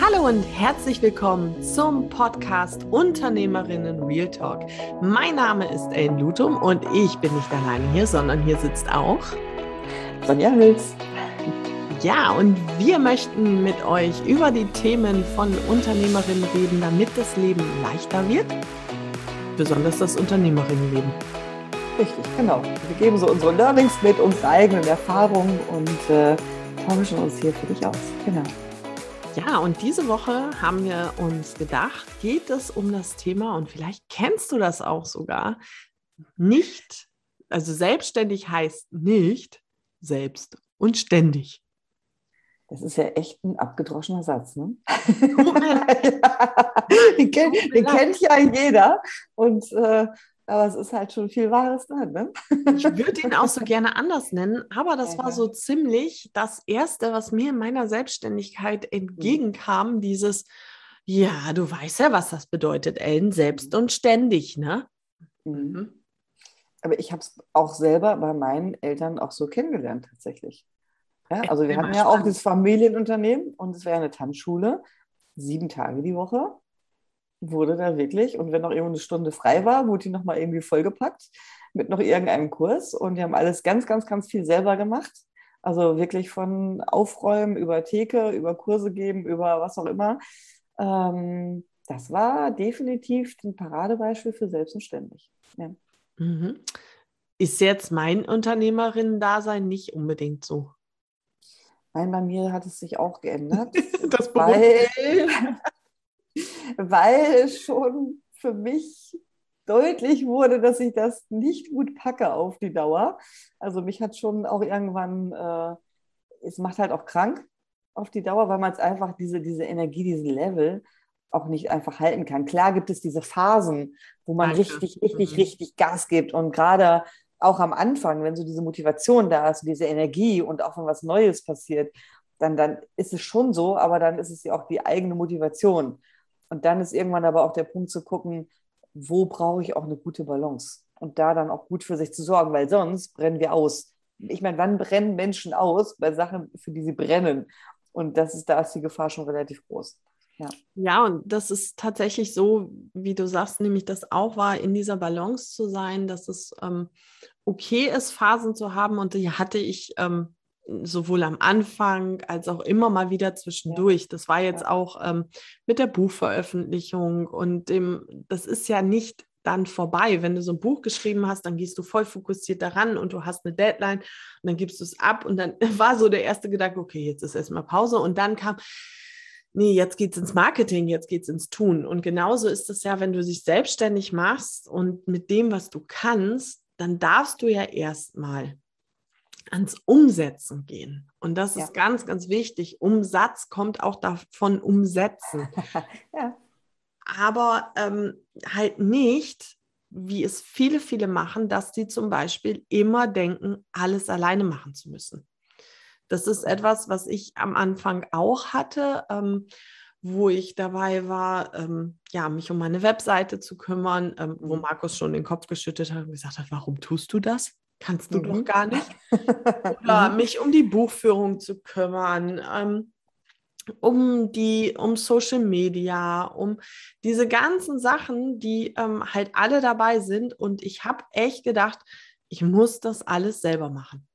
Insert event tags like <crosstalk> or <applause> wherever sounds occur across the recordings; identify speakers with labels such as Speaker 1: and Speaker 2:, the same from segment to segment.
Speaker 1: Hallo und herzlich willkommen zum Podcast Unternehmerinnen Real Talk. Mein Name ist Ellen Lutum und ich bin nicht alleine hier, sondern hier sitzt auch
Speaker 2: Sonja Hüls.
Speaker 1: Ja, und wir möchten mit euch über die Themen von Unternehmerinnen reden, damit das Leben leichter wird, besonders das Unternehmerinnenleben.
Speaker 2: Richtig, genau. Wir geben so unsere Learnings mit, unsere eigenen Erfahrungen und äh, tauschen uns hier für dich aus. Genau.
Speaker 1: Ja, und diese Woche haben wir uns gedacht, geht es um das Thema, und vielleicht kennst du das auch sogar, nicht, also selbstständig heißt nicht selbst und ständig.
Speaker 2: Das ist ja echt ein abgedroschener Satz, ne? <laughs> den, kennt, den kennt ja jeder. Und äh, aber es ist halt schon viel Wahres drin. Ne?
Speaker 1: Ich würde ihn auch so gerne anders nennen, aber das war so ziemlich das Erste, was mir in meiner Selbstständigkeit entgegenkam, dieses, ja, du weißt ja, was das bedeutet, Ellen, selbst und ständig, ne?
Speaker 2: Mhm. mhm. Aber ich habe es auch selber bei meinen Eltern auch so kennengelernt tatsächlich. Ja, also wir hatten ja auch das Familienunternehmen und es wäre eine Tanzschule, sieben Tage die Woche wurde da wirklich, und wenn noch irgendwo eine Stunde frei war, wurde die nochmal irgendwie vollgepackt mit noch irgendeinem Kurs. Und die haben alles ganz, ganz, ganz viel selber gemacht. Also wirklich von Aufräumen über Theke, über Kurse geben, über was auch immer. Ähm, das war definitiv ein Paradebeispiel für selbstständig. Ja.
Speaker 1: Mhm. Ist jetzt mein Unternehmerinnen-Dasein nicht unbedingt so?
Speaker 2: Nein, bei mir hat es sich auch geändert. <laughs> das weil <laughs> weil es schon für mich deutlich wurde, dass ich das nicht gut packe auf die Dauer. Also mich hat schon auch irgendwann, äh, es macht halt auch krank auf die Dauer, weil man es einfach diese, diese Energie, diesen Level auch nicht einfach halten kann. Klar gibt es diese Phasen, wo man Danke. richtig, richtig, mhm. richtig Gas gibt und gerade auch am Anfang, wenn so diese Motivation da ist, diese Energie und auch wenn was Neues passiert, dann, dann ist es schon so, aber dann ist es ja auch die eigene Motivation. Und dann ist irgendwann aber auch der Punkt zu gucken, wo brauche ich auch eine gute Balance und da dann auch gut für sich zu sorgen, weil sonst brennen wir aus. Ich meine, wann brennen Menschen aus bei Sachen, für die sie brennen? Und das ist, da ist die Gefahr schon relativ groß.
Speaker 1: Ja. ja, und das ist tatsächlich so, wie du sagst, nämlich das auch war, in dieser Balance zu sein, dass es ähm, okay ist, Phasen zu haben. Und die hatte ich ähm, sowohl am Anfang als auch immer mal wieder zwischendurch. Das war jetzt auch ähm, mit der Buchveröffentlichung und dem, das ist ja nicht dann vorbei. Wenn du so ein Buch geschrieben hast, dann gehst du voll fokussiert daran und du hast eine Deadline und dann gibst du es ab und dann <laughs> war so der erste Gedanke, okay, jetzt ist erstmal Pause und dann kam, nee, jetzt geht es ins Marketing, jetzt geht es ins Tun. Und genauso ist es ja, wenn du dich selbstständig machst und mit dem, was du kannst, dann darfst du ja erstmal ans Umsetzen gehen. Und das ja. ist ganz, ganz wichtig. Umsatz kommt auch davon umsetzen. <laughs> ja. Aber ähm, halt nicht, wie es viele, viele machen, dass sie zum Beispiel immer denken, alles alleine machen zu müssen. Das ist etwas, was ich am Anfang auch hatte, ähm, wo ich dabei war, ähm, ja, mich um meine Webseite zu kümmern, ähm, wo mhm. Markus schon den Kopf geschüttet hat und gesagt hat, warum tust du das? Kannst du mhm. doch gar nicht. <laughs> Oder mhm. mich um die Buchführung zu kümmern, ähm, um die, um Social Media, um diese ganzen Sachen, die ähm, halt alle dabei sind. Und ich habe echt gedacht, ich muss das alles selber machen.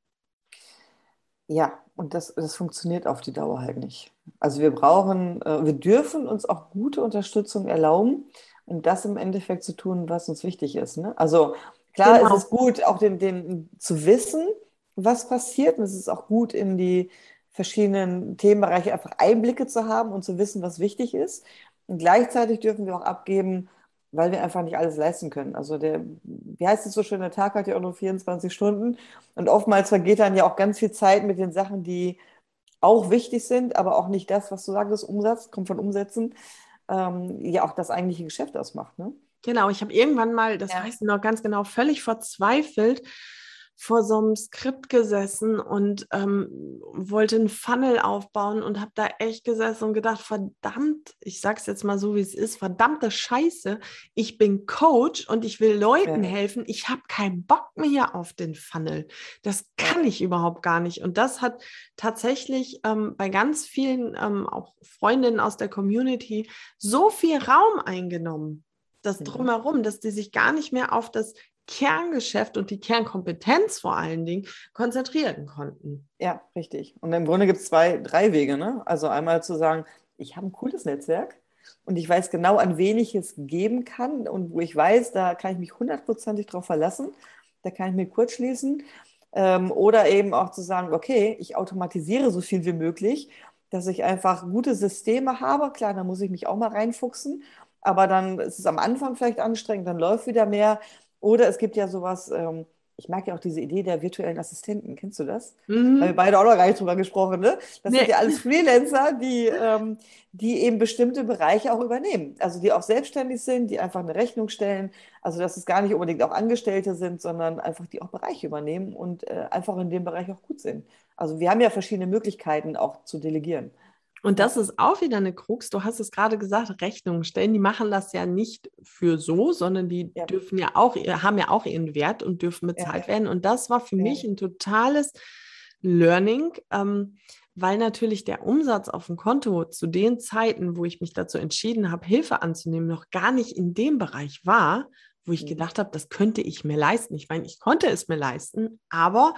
Speaker 2: Ja, und das, das funktioniert auf die Dauer halt nicht. Also wir brauchen, äh, wir dürfen uns auch gute Unterstützung erlauben und das im Endeffekt zu tun, was uns wichtig ist. Ne? Also Klar genau. ist es gut, auch den, den zu wissen, was passiert. Und es ist auch gut, in die verschiedenen Themenbereiche einfach Einblicke zu haben und zu wissen, was wichtig ist. Und gleichzeitig dürfen wir auch abgeben, weil wir einfach nicht alles leisten können. Also der, wie heißt es so schön, der Tag hat ja auch nur 24 Stunden. Und oftmals vergeht dann ja auch ganz viel Zeit mit den Sachen, die auch wichtig sind, aber auch nicht das, was du sagst, Umsatz, kommt von Umsätzen, ähm, ja auch das eigentliche Geschäft ausmacht. Ne?
Speaker 1: Genau, ich habe irgendwann mal, das ja. weiß ich noch ganz genau, völlig verzweifelt vor so einem Skript gesessen und ähm, wollte einen Funnel aufbauen und habe da echt gesessen und gedacht, verdammt, ich sag's jetzt mal so, wie es ist, verdammte Scheiße, ich bin Coach und ich will Leuten ja. helfen. Ich habe keinen Bock mehr auf den Funnel. Das kann ich überhaupt gar nicht. Und das hat tatsächlich ähm, bei ganz vielen, ähm, auch Freundinnen aus der Community, so viel Raum eingenommen das mhm. drumherum, dass die sich gar nicht mehr auf das Kerngeschäft und die Kernkompetenz vor allen Dingen konzentrieren konnten.
Speaker 2: Ja, richtig. Und im Grunde gibt es zwei, drei Wege. Ne? Also einmal zu sagen, ich habe ein cooles Netzwerk und ich weiß genau, an wen ich es geben kann und wo ich weiß, da kann ich mich hundertprozentig drauf verlassen, da kann ich mir kurz schließen. Ähm, oder eben auch zu sagen, okay, ich automatisiere so viel wie möglich, dass ich einfach gute Systeme habe. Klar, da muss ich mich auch mal reinfuchsen, aber dann ist es am Anfang vielleicht anstrengend, dann läuft wieder mehr. Oder es gibt ja sowas, ähm, ich mag ja auch diese Idee der virtuellen Assistenten. Kennst du das? Mhm. Haben wir beide auch noch gar nicht drüber gesprochen, ne? Das nee. sind ja alles Freelancer, die, ähm, die eben bestimmte Bereiche auch übernehmen. Also die auch selbstständig sind, die einfach eine Rechnung stellen. Also dass es gar nicht unbedingt auch Angestellte sind, sondern einfach die auch Bereiche übernehmen und äh, einfach in dem Bereich auch gut sind. Also wir haben ja verschiedene Möglichkeiten auch zu delegieren.
Speaker 1: Und das ist auch wieder eine Krux. Du hast es gerade gesagt, Rechnungen stellen, die machen das ja nicht für so, sondern die ja. dürfen ja auch, haben ja auch ihren Wert und dürfen bezahlt ja. werden. Und das war für ja. mich ein totales Learning, ähm, weil natürlich der Umsatz auf dem Konto zu den Zeiten, wo ich mich dazu entschieden habe, Hilfe anzunehmen, noch gar nicht in dem Bereich war, wo ich mhm. gedacht habe, das könnte ich mir leisten. Ich meine, ich konnte es mir leisten, aber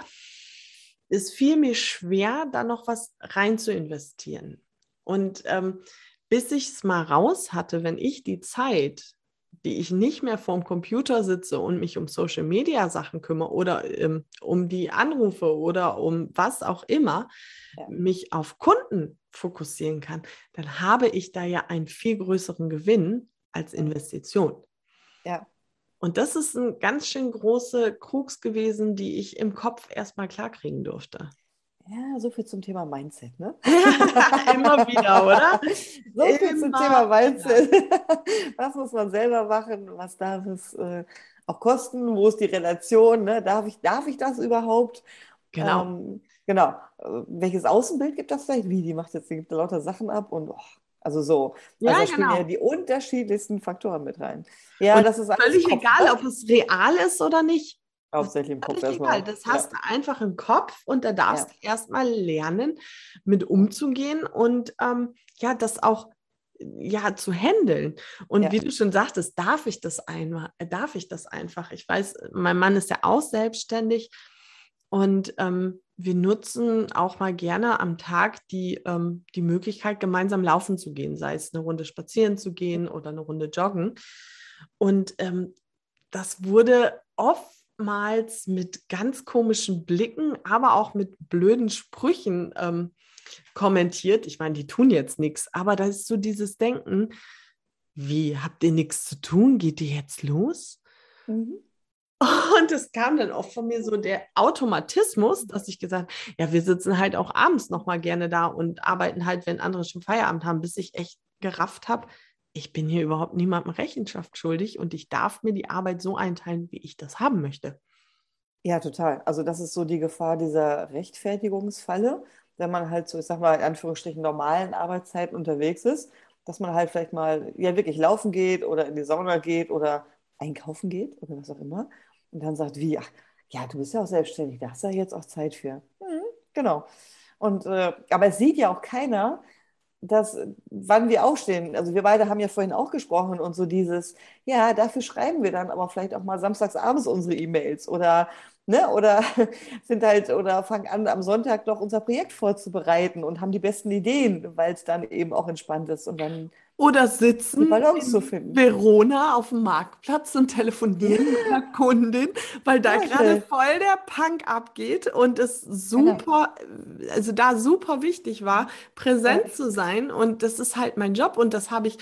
Speaker 1: es fiel mir schwer, da noch was rein zu investieren. Und ähm, bis ich es mal raus hatte, wenn ich die Zeit, die ich nicht mehr vorm Computer sitze und mich um Social Media Sachen kümmere oder ähm, um die Anrufe oder um was auch immer, ja. mich auf Kunden fokussieren kann, dann habe ich da ja einen viel größeren Gewinn als Investition.
Speaker 2: Ja.
Speaker 1: Und das ist ein ganz schön große Krux gewesen, die ich im Kopf erstmal klarkriegen durfte.
Speaker 2: Ja, so viel zum Thema Mindset, ne? <laughs>
Speaker 1: Immer wieder, oder? <laughs>
Speaker 2: So viel Immer zum Thema Mindset. <laughs> was muss man selber machen? Was darf es äh, auch kosten? Wo ist die Relation? Ne? Darf, ich, darf ich das überhaupt?
Speaker 1: Genau. Ähm,
Speaker 2: genau. Äh, welches Außenbild gibt das vielleicht? Wie, die macht jetzt, die gibt lauter Sachen ab und oh, also so.
Speaker 1: Ja,
Speaker 2: also
Speaker 1: spielen genau.
Speaker 2: ja die unterschiedlichsten Faktoren mit rein. Ja,
Speaker 1: und
Speaker 2: das ist
Speaker 1: völlig egal, ob es real ist oder nicht.
Speaker 2: Hauptsächlich im Kopf erstmal.
Speaker 1: Das hast ja. du einfach im Kopf und da darfst ja. du erstmal lernen, mit umzugehen und ähm, ja, das auch ja zu handeln. Und ja. wie du schon sagtest, darf ich das einmal, äh, darf ich das einfach. Ich weiß, mein Mann ist ja auch selbstständig und ähm, wir nutzen auch mal gerne am Tag die, ähm, die Möglichkeit, gemeinsam laufen zu gehen, sei es eine Runde spazieren zu gehen oder eine Runde joggen. Und ähm, das wurde oft oftmals mit ganz komischen Blicken, aber auch mit blöden Sprüchen ähm, kommentiert. Ich meine, die tun jetzt nichts, aber da ist so dieses Denken, wie habt ihr nichts zu tun? Geht ihr jetzt los? Mhm. Und es kam dann auch von mir so der Automatismus, dass ich gesagt ja, wir sitzen halt auch abends noch mal gerne da und arbeiten halt, wenn andere schon Feierabend haben, bis ich echt gerafft habe, ich bin hier überhaupt niemandem Rechenschaft schuldig und ich darf mir die Arbeit so einteilen, wie ich das haben möchte.
Speaker 2: Ja, total. Also das ist so die Gefahr dieser Rechtfertigungsfalle, wenn man halt so, ich sag mal, in Anführungsstrichen normalen Arbeitszeiten unterwegs ist, dass man halt vielleicht mal ja wirklich laufen geht oder in die Sauna geht oder einkaufen geht oder was auch immer und dann sagt, wie, ach, ja, du bist ja auch selbstständig, da hast du ja jetzt auch Zeit für. Mhm, genau. Und, äh, aber es sieht ja auch keiner, dass, wann wir aufstehen, also wir beide haben ja vorhin auch gesprochen und so dieses, ja, dafür schreiben wir dann aber vielleicht auch mal samstags abends unsere E-Mails oder, ne, oder <laughs> sind halt, oder fangen an, am Sonntag noch unser Projekt vorzubereiten und haben die besten Ideen, weil es dann eben auch entspannt ist und dann
Speaker 1: oder sitzen in Verona auf dem Marktplatz und telefonieren mit einer Kundin, weil da ja, gerade voll der Punk abgeht und es super, also da super wichtig war, präsent ja. zu sein. Und das ist halt mein Job und das habe ich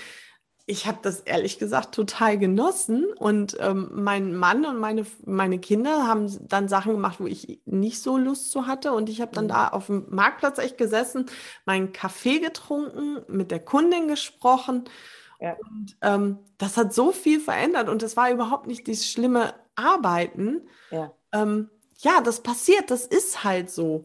Speaker 1: ich habe das ehrlich gesagt total genossen und ähm, mein Mann und meine, meine Kinder haben dann Sachen gemacht, wo ich nicht so Lust zu hatte und ich habe dann mhm. da auf dem Marktplatz echt gesessen, meinen Kaffee getrunken, mit der Kundin gesprochen ja. und ähm, das hat so viel verändert und das war überhaupt nicht dieses schlimme Arbeiten. Ja. Ähm, ja, das passiert, das ist halt so.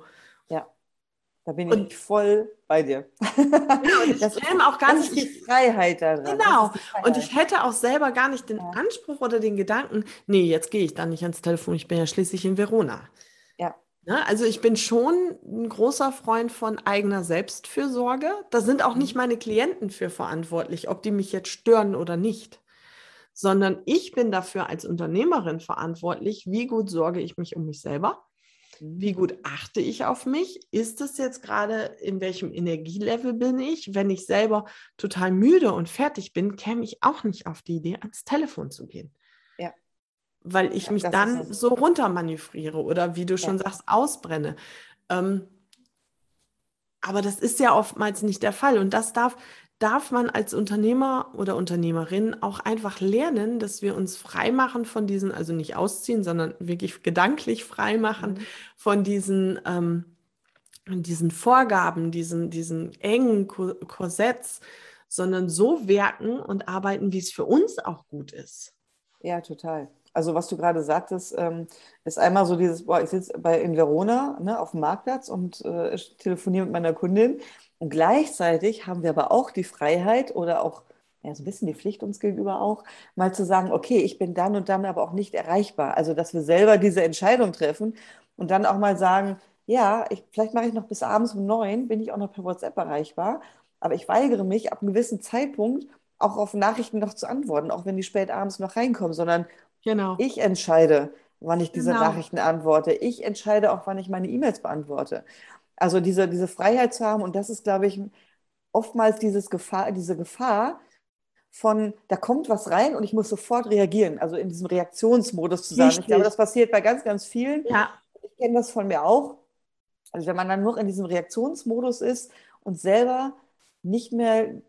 Speaker 2: Da bin und, ich voll bei dir.
Speaker 1: Ja, und <laughs> das ist auch gar nicht
Speaker 2: die Freiheit daran.
Speaker 1: Genau. Freiheit. Und ich hätte auch selber gar nicht den ja. Anspruch oder den Gedanken, nee, jetzt gehe ich dann nicht ans Telefon, ich bin ja schließlich in Verona.
Speaker 2: Ja.
Speaker 1: Ne? Also ich bin schon ein großer Freund von eigener Selbstfürsorge. Da sind auch nicht mhm. meine Klienten für verantwortlich, ob die mich jetzt stören oder nicht, sondern ich bin dafür als Unternehmerin verantwortlich, wie gut sorge ich mich um mich selber, wie gut achte ich auf mich, ist es jetzt gerade, in welchem Energielevel bin ich. Wenn ich selber total müde und fertig bin, käme ich auch nicht auf die Idee, ans Telefon zu gehen weil ich ja, mich dann so runtermanövriere oder wie du schon ja. sagst, ausbrenne. Ähm, aber das ist ja oftmals nicht der Fall. Und das darf, darf man als Unternehmer oder Unternehmerin auch einfach lernen, dass wir uns frei machen von diesen, also nicht ausziehen, sondern wirklich gedanklich frei machen mhm. von diesen, ähm, diesen Vorgaben, diesen, diesen engen Korsetts, sondern so wirken und arbeiten, wie es für uns auch gut ist.
Speaker 2: Ja, total also was du gerade sagtest, ähm, ist einmal so dieses, boah, ich sitze bei in Verona ne, auf dem Marktplatz und äh, telefoniere mit meiner Kundin. Und gleichzeitig haben wir aber auch die Freiheit oder auch ja, so ein bisschen die Pflicht uns gegenüber auch, mal zu sagen, okay, ich bin dann und dann aber auch nicht erreichbar. Also, dass wir selber diese Entscheidung treffen und dann auch mal sagen, ja, ich, vielleicht mache ich noch bis abends um neun, bin ich auch noch per WhatsApp erreichbar, aber ich weigere mich ab einem gewissen Zeitpunkt auch auf Nachrichten noch zu antworten, auch wenn die spät abends noch reinkommen, sondern Genau. Ich entscheide, wann ich diese genau. Nachrichten antworte. Ich entscheide auch, wann ich meine E-Mails beantworte. Also diese, diese Freiheit zu haben, und das ist, glaube ich, oftmals dieses Gefahr, diese Gefahr von, da kommt was rein und ich muss sofort reagieren, also in diesem Reaktionsmodus zu sein. Ich glaube, das passiert bei ganz, ganz vielen.
Speaker 1: Ja.
Speaker 2: Ich kenne das von mir auch. Also wenn man dann nur in diesem Reaktionsmodus ist und selber nicht mehr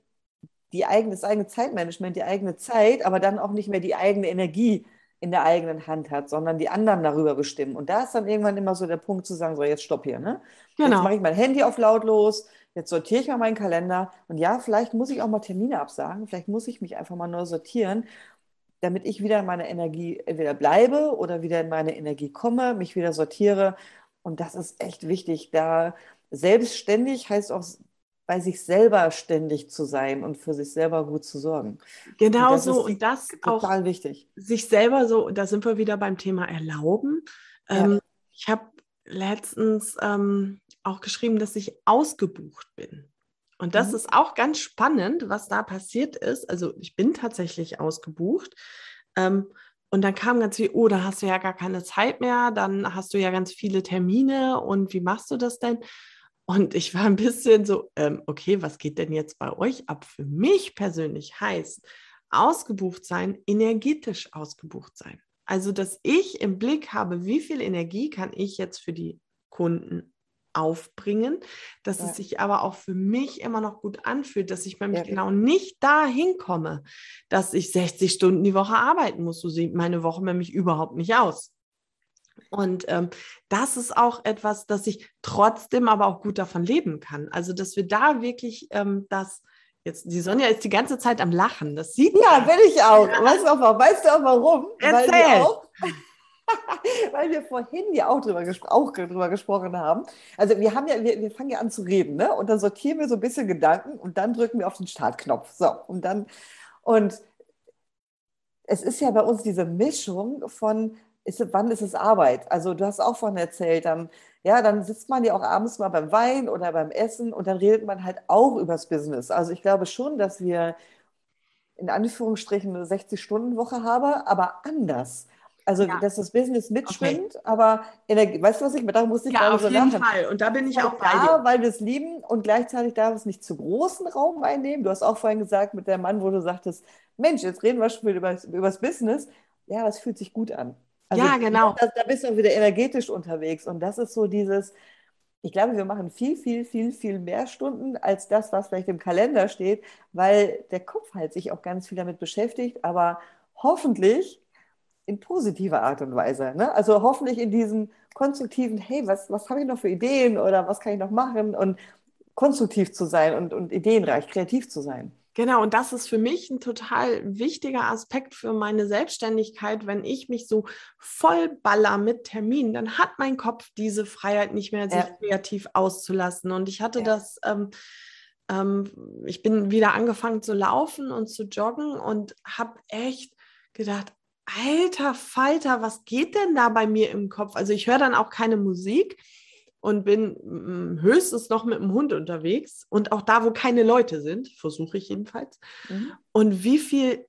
Speaker 2: die eigene, das eigene Zeitmanagement, die eigene Zeit, aber dann auch nicht mehr die eigene Energie in der eigenen Hand hat, sondern die anderen darüber bestimmen. Und da ist dann irgendwann immer so der Punkt zu sagen, so jetzt stopp hier, ne? Genau. Jetzt mache ich mein Handy auf lautlos, jetzt sortiere ich mal meinen Kalender und ja, vielleicht muss ich auch mal Termine absagen, vielleicht muss ich mich einfach mal neu sortieren, damit ich wieder in meiner Energie entweder bleibe oder wieder in meine Energie komme, mich wieder sortiere. Und das ist echt wichtig. Da selbstständig heißt auch bei sich selber ständig zu sein und für sich selber gut zu sorgen.
Speaker 1: Genau und so und das
Speaker 2: total
Speaker 1: auch
Speaker 2: wichtig.
Speaker 1: Sich selber so, da sind wir wieder beim Thema Erlauben. Ja. Ähm, ich habe letztens ähm, auch geschrieben, dass ich ausgebucht bin. Und das mhm. ist auch ganz spannend, was da passiert ist. Also ich bin tatsächlich ausgebucht. Ähm, und dann kam ganz viel, oh, da hast du ja gar keine Zeit mehr, dann hast du ja ganz viele Termine und wie machst du das denn? Und ich war ein bisschen so, ähm, okay, was geht denn jetzt bei euch ab? Für mich persönlich heißt ausgebucht sein, energetisch ausgebucht sein. Also, dass ich im Blick habe, wie viel Energie kann ich jetzt für die Kunden aufbringen, dass ja. es sich aber auch für mich immer noch gut anfühlt, dass ich nämlich ja. genau nicht dahin komme, dass ich 60 Stunden die Woche arbeiten muss. So sieht meine Woche nämlich überhaupt nicht aus. Und ähm, das ist auch etwas, dass ich trotzdem aber auch gut davon leben kann. Also, dass wir da wirklich ähm, das, jetzt, die Sonja ist die ganze Zeit am Lachen. Das sieht
Speaker 2: Ja, bin ich auch. Weißt, du auch weißt du auch warum?
Speaker 1: Erzähl. Weil wir, auch, <laughs>
Speaker 2: weil wir vorhin ja auch drüber, auch drüber gesprochen haben. Also wir haben ja, wir, wir fangen ja an zu reden, ne? Und dann sortieren wir so ein bisschen Gedanken und dann drücken wir auf den Startknopf. So, und dann, und es ist ja bei uns diese Mischung von ist, wann ist es Arbeit? Also du hast auch vorhin erzählt, dann, ja, dann sitzt man ja auch abends mal beim Wein oder beim Essen und dann redet man halt auch übers Business. Also ich glaube schon, dass wir in Anführungsstrichen eine 60-Stunden-Woche haben, aber anders. Also, ja. dass das Business mitschwimmt, okay. aber Energie, weißt du, was ich mit da muss ich
Speaker 1: Ja, auf so jeden lachen. Fall. Und da bin ich auch bei
Speaker 2: da, dir. weil wir es lieben und gleichzeitig darf es nicht zu großen Raum einnehmen. Du hast auch vorhin gesagt mit dem Mann, wo du sagtest, Mensch, jetzt reden wir schon über, über das Business. Ja, es fühlt sich gut an.
Speaker 1: Also, ja, genau.
Speaker 2: Da, da bist du auch wieder energetisch unterwegs. Und das ist so dieses, ich glaube, wir machen viel, viel, viel, viel mehr Stunden als das, was vielleicht im Kalender steht, weil der Kopf halt sich auch ganz viel damit beschäftigt, aber hoffentlich in positiver Art und Weise. Ne? Also hoffentlich in diesem konstruktiven, hey, was, was habe ich noch für Ideen oder was kann ich noch machen und konstruktiv zu sein und, und ideenreich, kreativ zu sein.
Speaker 1: Genau, und das ist für mich ein total wichtiger Aspekt für meine Selbstständigkeit. Wenn ich mich so vollballer mit Terminen, dann hat mein Kopf diese Freiheit nicht mehr, sich ja. kreativ auszulassen. Und ich hatte ja. das, ähm, ähm, ich bin wieder angefangen zu laufen und zu joggen und habe echt gedacht, alter Falter, was geht denn da bei mir im Kopf? Also ich höre dann auch keine Musik und bin mm, höchstens noch mit dem Hund unterwegs und auch da, wo keine Leute sind, versuche ich jedenfalls. Mhm. Und wie viel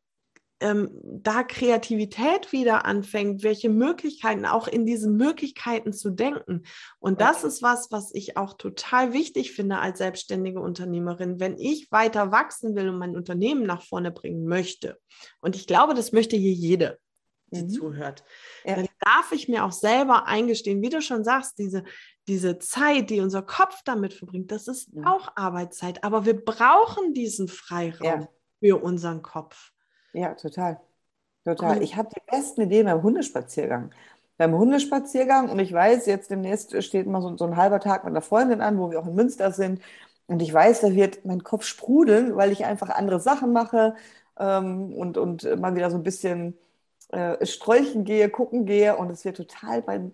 Speaker 1: ähm, da Kreativität wieder anfängt, welche Möglichkeiten, auch in diesen Möglichkeiten zu denken. Und das ist was, was ich auch total wichtig finde als selbstständige Unternehmerin, wenn ich weiter wachsen will und mein Unternehmen nach vorne bringen möchte. Und ich glaube, das möchte hier jede die mhm. zuhört. Ja. Dann darf ich mir auch selber eingestehen, wie du schon sagst, diese, diese Zeit, die unser Kopf damit verbringt, das ist mhm. auch Arbeitszeit. Aber wir brauchen diesen Freiraum ja. für unseren Kopf.
Speaker 2: Ja, total. Total. Und ich habe die besten Ideen beim Hundespaziergang. Beim Hundespaziergang, und ich weiß, jetzt demnächst steht mal so, so ein halber Tag mit einer Freundin an, wo wir auch in Münster sind. Und ich weiß, da wird mein Kopf sprudeln, weil ich einfach andere Sachen mache ähm, und, und mal wieder so ein bisschen äh, strolchen gehe, gucken gehe und es wird total beim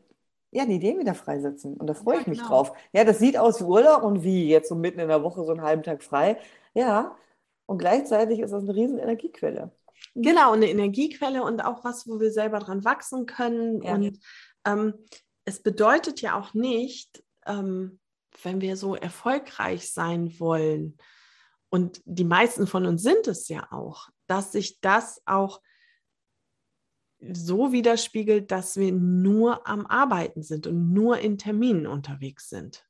Speaker 2: ja, die Ideen wieder freisetzen. Und da freue ja, ich mich genau. drauf. Ja, das sieht aus wie Urlaub und wie jetzt so mitten in der Woche so einen halben Tag frei. Ja, und gleichzeitig ist das eine riesen Energiequelle.
Speaker 1: Genau, eine Energiequelle und auch was, wo wir selber dran wachsen können. Ja. Und ähm, es bedeutet ja auch nicht, ähm, wenn wir so erfolgreich sein wollen, und die meisten von uns sind es ja auch, dass sich das auch so widerspiegelt, dass wir nur am Arbeiten sind und nur in Terminen unterwegs sind.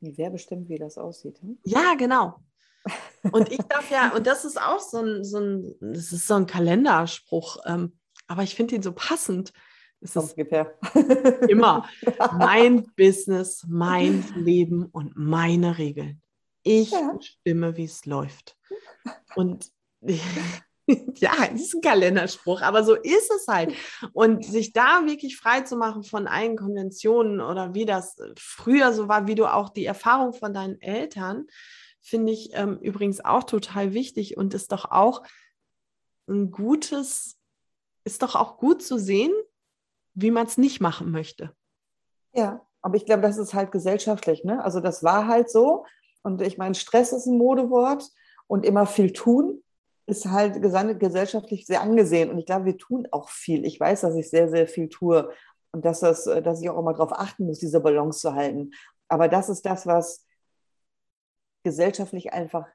Speaker 2: Wer bestimmt, wie das aussieht? Hm?
Speaker 1: Ja, genau. <laughs> Und ich darf ja, und das ist auch so ein, so ein, das ist so ein Kalenderspruch, ähm, aber ich finde ihn so passend. Es ist <laughs> immer mein <laughs> Business, mein Leben und meine Regeln. Ich ja. bestimme, wie es läuft. Und <laughs> ja, ist ein Kalenderspruch, aber so ist es halt. Und sich da wirklich frei zu machen von allen Konventionen oder wie das früher so war, wie du auch die Erfahrung von deinen Eltern, finde ich ähm, übrigens auch total wichtig und ist doch auch ein gutes, ist doch auch gut zu sehen, wie man es nicht machen möchte.
Speaker 2: Ja, aber ich glaube, das ist halt gesellschaftlich, ne? Also das war halt so. Und ich meine, Stress ist ein Modewort und immer viel tun ist halt gesellschaftlich sehr angesehen. Und ich glaube, wir tun auch viel. Ich weiß, dass ich sehr, sehr viel tue und dass, das, äh, dass ich auch immer darauf achten muss, diese Balance zu halten. Aber das ist das, was gesellschaftlich einfach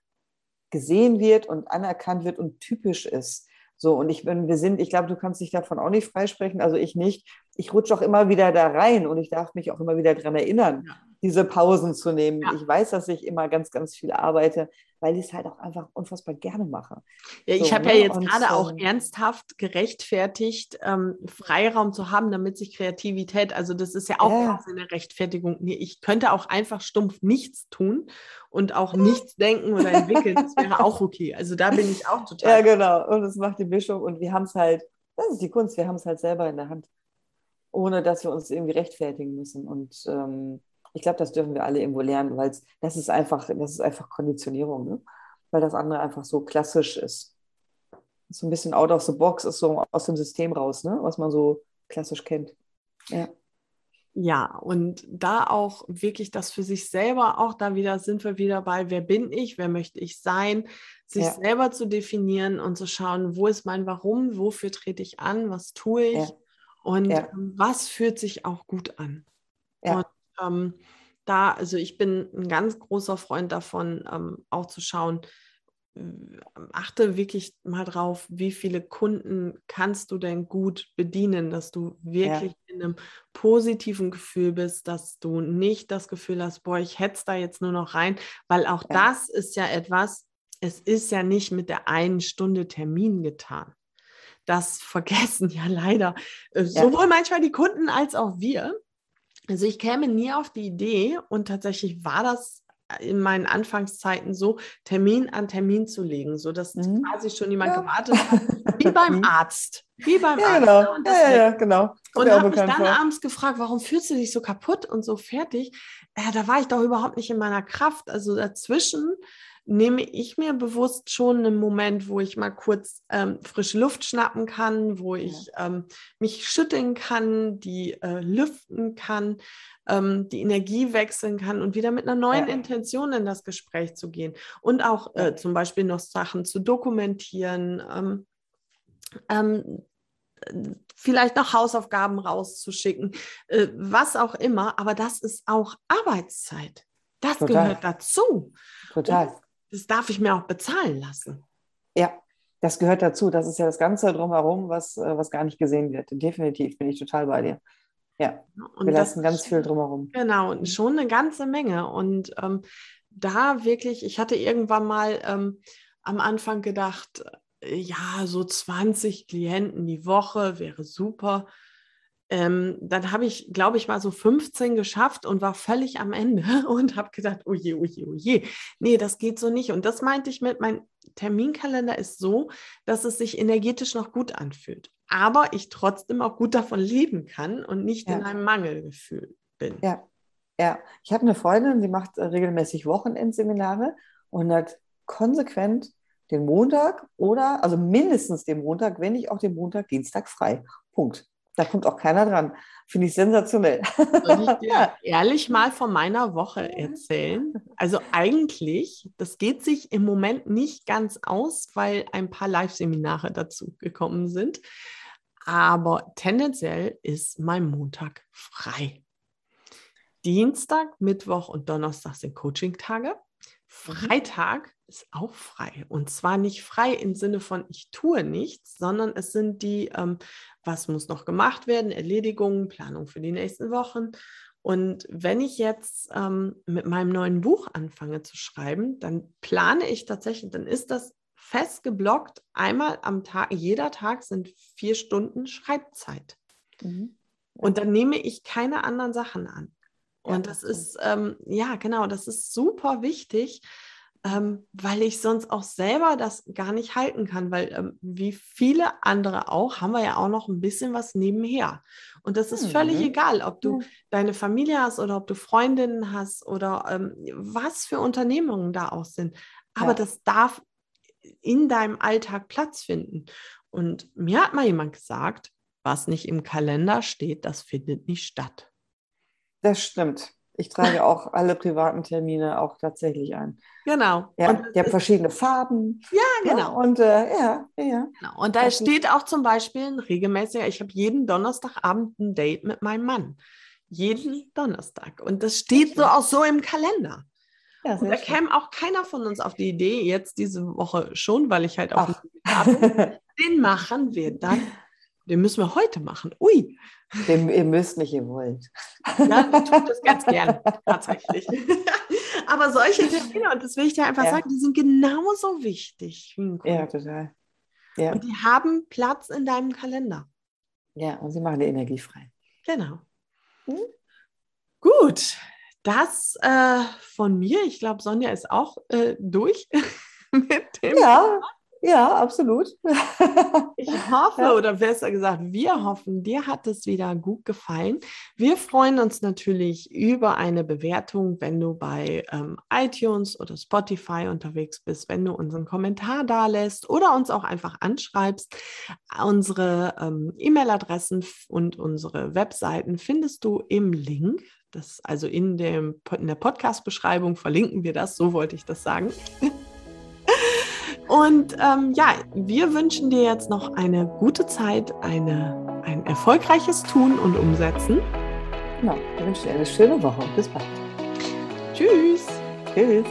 Speaker 2: gesehen wird und anerkannt wird und typisch ist. So, und ich bin, wir sind, ich glaube, du kannst dich davon auch nicht freisprechen, also ich nicht. Ich rutsche auch immer wieder da rein und ich darf mich auch immer wieder daran erinnern, ja. Diese Pausen zu nehmen. Ja. Ich weiß, dass ich immer ganz, ganz viel arbeite, weil ich es halt auch einfach unfassbar gerne mache.
Speaker 1: Ja, ich so, habe ne? ja jetzt und, gerade auch ernsthaft gerechtfertigt, ähm, Freiraum zu haben, damit sich Kreativität, also das ist ja auch ja. eine Rechtfertigung. Nee, ich könnte auch einfach stumpf nichts tun und auch nichts denken oder entwickeln. Das wäre auch <laughs> okay. Also da bin ich auch total.
Speaker 2: Ja, genau. Und das macht die Mischung und wir haben es halt, das ist die Kunst, wir haben es halt selber in der Hand, ohne dass wir uns irgendwie rechtfertigen müssen. Und ähm, ich glaube, das dürfen wir alle irgendwo lernen, weil das ist einfach, das ist einfach Konditionierung, ne? weil das andere einfach so klassisch ist. So ein bisschen out of the box, ist so aus dem System raus, ne? was man so klassisch kennt. Ja.
Speaker 1: Ja, und da auch wirklich das für sich selber, auch da wieder sind wir wieder bei, wer bin ich, wer möchte ich sein, sich ja. selber zu definieren und zu schauen, wo ist mein Warum, wofür trete ich an, was tue ich ja. und ja. was fühlt sich auch gut an. Und ähm, da, also ich bin ein ganz großer Freund davon, ähm, auch zu schauen, achte wirklich mal drauf, wie viele Kunden kannst du denn gut bedienen, dass du wirklich ja. in einem positiven Gefühl bist, dass du nicht das Gefühl hast, boah, ich hetze da jetzt nur noch rein, weil auch ja. das ist ja etwas, es ist ja nicht mit der einen Stunde Termin getan. Das <laughs> vergessen ja leider äh, ja. sowohl manchmal die Kunden als auch wir. Also ich käme nie auf die Idee und tatsächlich war das in meinen Anfangszeiten so, Termin an Termin zu legen, sodass mhm. quasi schon jemand ja. gewartet hat, wie beim <laughs> mhm. Arzt. Wie beim
Speaker 2: ja,
Speaker 1: Arzt.
Speaker 2: Genau. Ne? Und, ja, ja, genau.
Speaker 1: und habe mich dann vor. abends gefragt, warum fühlst du dich so kaputt und so fertig? Ja, da war ich doch überhaupt nicht in meiner Kraft. Also dazwischen nehme ich mir bewusst schon einen Moment, wo ich mal kurz ähm, frische Luft schnappen kann, wo ich ja. ähm, mich schütteln kann, die äh, lüften kann, ähm, die Energie wechseln kann und wieder mit einer neuen ja. Intention in das Gespräch zu gehen und auch äh, zum Beispiel noch Sachen zu dokumentieren. Ähm, ähm, vielleicht noch Hausaufgaben rauszuschicken, äh, was auch immer, aber das ist auch Arbeitszeit. Das Total. gehört dazu.
Speaker 2: Total. Und
Speaker 1: das darf ich mir auch bezahlen lassen.
Speaker 2: Ja, das gehört dazu. Das ist ja das Ganze drumherum, was, äh, was gar nicht gesehen wird. Definitiv bin ich total bei dir. Ja, und wir lassen ganz viel drumherum.
Speaker 1: Genau, und schon eine ganze Menge. Und ähm, da wirklich, ich hatte irgendwann mal ähm, am Anfang gedacht, äh, ja, so 20 Klienten die Woche wäre super. Ähm, dann habe ich, glaube ich, mal so 15 geschafft und war völlig am Ende <laughs> und habe gedacht, oh je, oh je, oh je. Nee, das geht so nicht. Und das meinte ich mit, mein Terminkalender ist so, dass es sich energetisch noch gut anfühlt. Aber ich trotzdem auch gut davon leben kann und nicht ja. in einem Mangelgefühl bin.
Speaker 2: Ja, ja. Ich habe eine Freundin, die macht äh, regelmäßig Wochenendseminare und hat konsequent den Montag oder, also mindestens den Montag, wenn nicht auch den Montag, Dienstag frei. Punkt. Da kommt auch keiner dran. Finde ich sensationell.
Speaker 1: Soll ich <laughs> dir ehrlich mal von meiner Woche erzählen? Also eigentlich, das geht sich im Moment nicht ganz aus, weil ein paar Live-Seminare dazu gekommen sind. Aber tendenziell ist mein Montag frei. Dienstag, Mittwoch und Donnerstag sind Coaching-Tage. Freitag ist auch frei. Und zwar nicht frei im Sinne von, ich tue nichts, sondern es sind die, ähm, was muss noch gemacht werden, Erledigungen, Planung für die nächsten Wochen. Und wenn ich jetzt ähm, mit meinem neuen Buch anfange zu schreiben, dann plane ich tatsächlich, dann ist das fest geblockt. Einmal am Tag, jeder Tag sind vier Stunden Schreibzeit. Mhm. Und dann nehme ich keine anderen Sachen an. Und ja, das ist, ähm, ja, genau, das ist super wichtig, ähm, weil ich sonst auch selber das gar nicht halten kann, weil ähm, wie viele andere auch, haben wir ja auch noch ein bisschen was nebenher. Und das ist mhm. völlig egal, ob du mhm. deine Familie hast oder ob du Freundinnen hast oder ähm, was für Unternehmungen da auch sind. Aber ja. das darf in deinem Alltag Platz finden. Und mir hat mal jemand gesagt, was nicht im Kalender steht, das findet nicht statt.
Speaker 2: Das stimmt. Ich trage <laughs> auch alle privaten Termine auch tatsächlich ein.
Speaker 1: Genau.
Speaker 2: Ja, und die haben verschiedene Farben.
Speaker 1: Ja, genau. Ja,
Speaker 2: und äh, ja, ja.
Speaker 1: Genau. Und da das steht auch zum Beispiel ein regelmäßiger, ich habe jeden Donnerstagabend ein Date mit meinem Mann. Jeden Donnerstag. Und das steht so auch so im Kalender. Ja, und da käme auch keiner von uns auf die Idee, jetzt diese Woche schon, weil ich halt auch <laughs> den machen wir dann. Den müssen wir heute machen. Ui.
Speaker 2: Den, ihr müsst nicht, ihr wollt.
Speaker 1: Ja, ich tue das ganz gern, tatsächlich. <laughs> Aber solche Termine, und das will ich dir einfach ja. sagen, die sind genauso wichtig.
Speaker 2: Ja, total.
Speaker 1: Ja. Und die haben Platz in deinem Kalender.
Speaker 2: Ja, und sie machen die Energie frei.
Speaker 1: Genau. Hm? Gut, das äh, von mir. Ich glaube, Sonja ist auch äh, durch <laughs>
Speaker 2: mit dem. Ja, ja, absolut. <laughs>
Speaker 1: ich hoffe, oder besser gesagt, wir hoffen, dir hat es wieder gut gefallen. Wir freuen uns natürlich über eine Bewertung, wenn du bei ähm, iTunes oder Spotify unterwegs bist, wenn du unseren Kommentar da lässt oder uns auch einfach anschreibst. Unsere ähm, E-Mail-Adressen und unsere Webseiten findest du im Link. Das, also in, dem, in der Podcast-Beschreibung verlinken wir das, so wollte ich das sagen. Und ähm, ja, wir wünschen dir jetzt noch eine gute Zeit, eine, ein erfolgreiches Tun und Umsetzen.
Speaker 2: Genau, wir wünschen dir eine schöne Woche. Bis bald.
Speaker 1: Tschüss.
Speaker 2: Tschüss.